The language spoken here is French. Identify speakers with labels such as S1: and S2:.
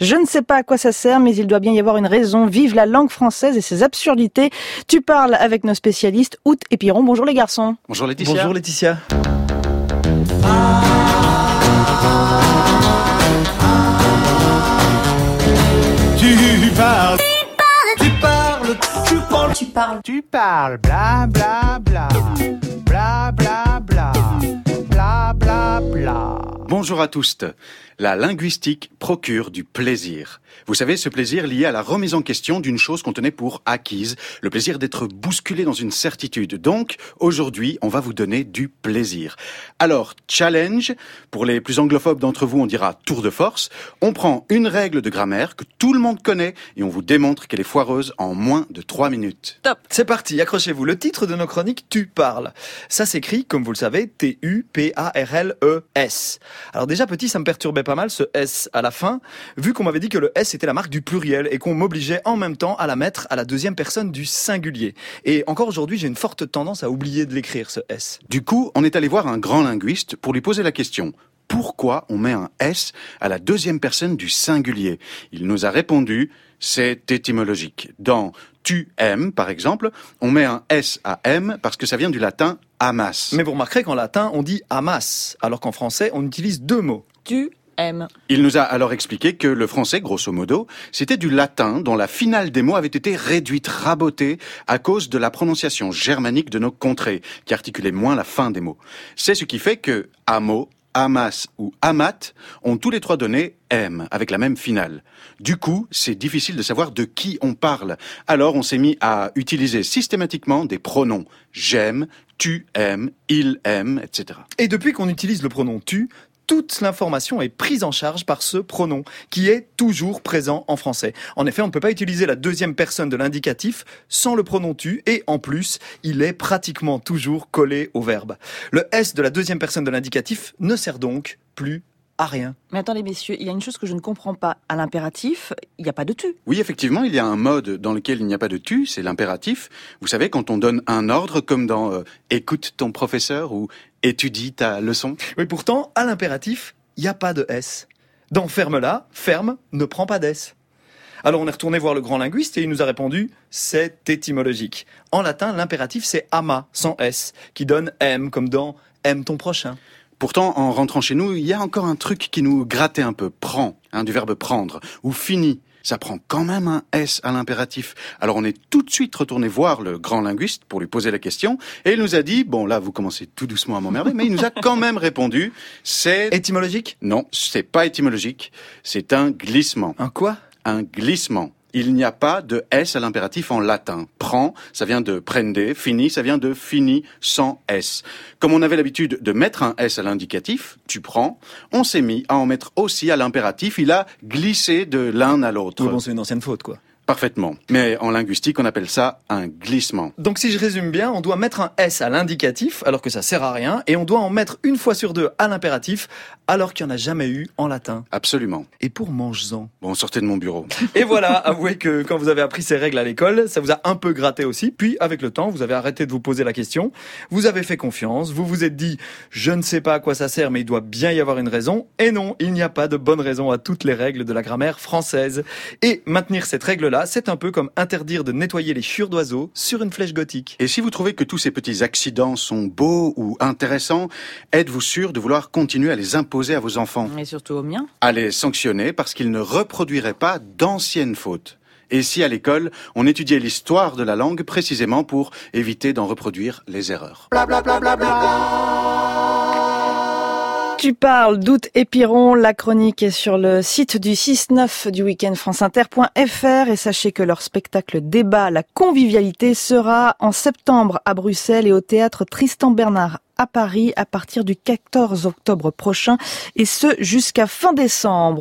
S1: Je ne sais pas à quoi ça sert, mais il doit bien y avoir une raison. Vive la langue française et ses absurdités. Tu parles avec nos spécialistes, Out et Piron. Bonjour les garçons.
S2: Bonjour Laetitia.
S3: Bonjour Laetitia.
S4: Tu parles, tu parles, tu parles,
S5: Tu parles.
S4: tu parles, bla bla bla,
S2: Bonjour à tous. La linguistique procure du plaisir. Vous savez, ce plaisir lié à la remise en question d'une chose qu'on tenait pour acquise, le plaisir d'être bousculé dans une certitude. Donc, aujourd'hui, on va vous donner du plaisir. Alors, challenge, pour les plus anglophobes d'entre vous, on dira tour de force. On prend une règle de grammaire que tout le monde connaît et on vous démontre qu'elle est foireuse en moins de trois minutes.
S1: Top.
S3: C'est parti, accrochez-vous. Le titre de nos chroniques, Tu parles. Ça s'écrit, comme vous le savez, T-U-P-A-R-L-E-S. Alors déjà, petit, ça me perturbait pas mal ce S à la fin, vu qu'on m'avait dit que le S était la marque du pluriel et qu'on m'obligeait en même temps à la mettre à la deuxième personne du singulier. Et encore aujourd'hui, j'ai une forte tendance à oublier de l'écrire, ce S.
S2: Du coup, on est allé voir un grand linguiste pour lui poser la question. Pourquoi on met un S à la deuxième personne du singulier? Il nous a répondu, c'est étymologique. Dans tu aimes, par exemple, on met un S à M parce que ça vient du latin amas.
S3: Mais vous remarquerez qu'en latin, on dit amas, alors qu'en français, on utilise deux mots.
S1: Tu
S2: Il nous a alors expliqué que le français, grosso modo, c'était du latin dont la finale des mots avait été réduite, rabotée, à cause de la prononciation germanique de nos contrées, qui articulait moins la fin des mots. C'est ce qui fait que amo, amas ou amat ont tous les trois donné m, avec la même finale. Du coup, c'est difficile de savoir de qui on parle. Alors on s'est mis à utiliser systématiquement des pronoms j'aime, tu aimes, il aime, etc.
S3: Et depuis qu'on utilise le pronom tu, toute l'information est prise en charge par ce pronom, qui est toujours présent en français. En effet, on ne peut pas utiliser la deuxième personne de l'indicatif sans le pronom tu, et en plus, il est pratiquement toujours collé au verbe. Le S de la deuxième personne de l'indicatif ne sert donc plus à rien.
S1: Mais attendez messieurs, il y a une chose que je ne comprends pas. À l'impératif, il n'y a pas de tu.
S2: Oui, effectivement, il y a un mode dans lequel il n'y a pas de tu, c'est l'impératif. Vous savez, quand on donne un ordre, comme dans euh, écoute ton professeur ou étudie ta leçon.
S3: Oui, pourtant, à l'impératif, il n'y a pas de S. Dans ferme-la, ferme ne prend pas d'S. Alors on est retourné voir le grand linguiste et il nous a répondu c'est étymologique. En latin, l'impératif c'est ama sans S, qui donne aime comme dans aime ton prochain.
S2: Pourtant, en rentrant chez nous, il y a encore un truc qui nous grattait un peu. Prends, hein, du verbe prendre, ou fini. Ça prend quand même un S à l'impératif. Alors on est tout de suite retourné voir le grand linguiste pour lui poser la question, et il nous a dit, bon là vous commencez tout doucement à m'emmerder, mais il nous a quand même répondu, c'est...
S3: Étymologique?
S2: Non, c'est pas étymologique, c'est un glissement.
S3: Un quoi?
S2: Un glissement. Il n'y a pas de S à l'impératif en latin. Prends, ça vient de prende, fini, ça vient de fini sans S. Comme on avait l'habitude de mettre un S à l'indicatif, tu prends, on s'est mis à en mettre aussi à l'impératif, il a glissé de l'un à l'autre.
S3: Oui, bon, c'est une ancienne faute quoi.
S2: Parfaitement. Mais en linguistique, on appelle ça un glissement.
S3: Donc si je résume bien, on doit mettre un S à l'indicatif alors que ça sert à rien et on doit en mettre une fois sur deux à l'impératif alors qu'il n'y en a jamais eu en latin.
S2: Absolument.
S3: Et pour mange-en.
S2: Bon, sortez de mon bureau.
S3: Et voilà, avouez que quand vous avez appris ces règles à l'école, ça vous a un peu gratté aussi. Puis avec le temps, vous avez arrêté de vous poser la question, vous avez fait confiance, vous vous êtes dit je ne sais pas à quoi ça sert mais il doit bien y avoir une raison. Et non, il n'y a pas de bonne raison à toutes les règles de la grammaire française. Et maintenir cette règle-là, c'est un peu comme interdire de nettoyer les chures d'oiseaux sur une flèche gothique.
S2: Et si vous trouvez que tous ces petits accidents sont beaux ou intéressants, êtes-vous sûr de vouloir continuer à les imposer à vos enfants?
S1: Et surtout au mien.
S2: À les sanctionner parce qu'ils ne reproduiraient pas d'anciennes fautes et si à l'école, on étudiait l'histoire de la langue précisément pour éviter d'en reproduire les erreurs.
S1: Tu parles d'août et Piron. La chronique est sur le site du 6-9 du week-end franceinter.fr et sachez que leur spectacle débat La convivialité sera en septembre à Bruxelles et au théâtre Tristan Bernard à Paris à partir du 14 octobre prochain et ce jusqu'à fin décembre.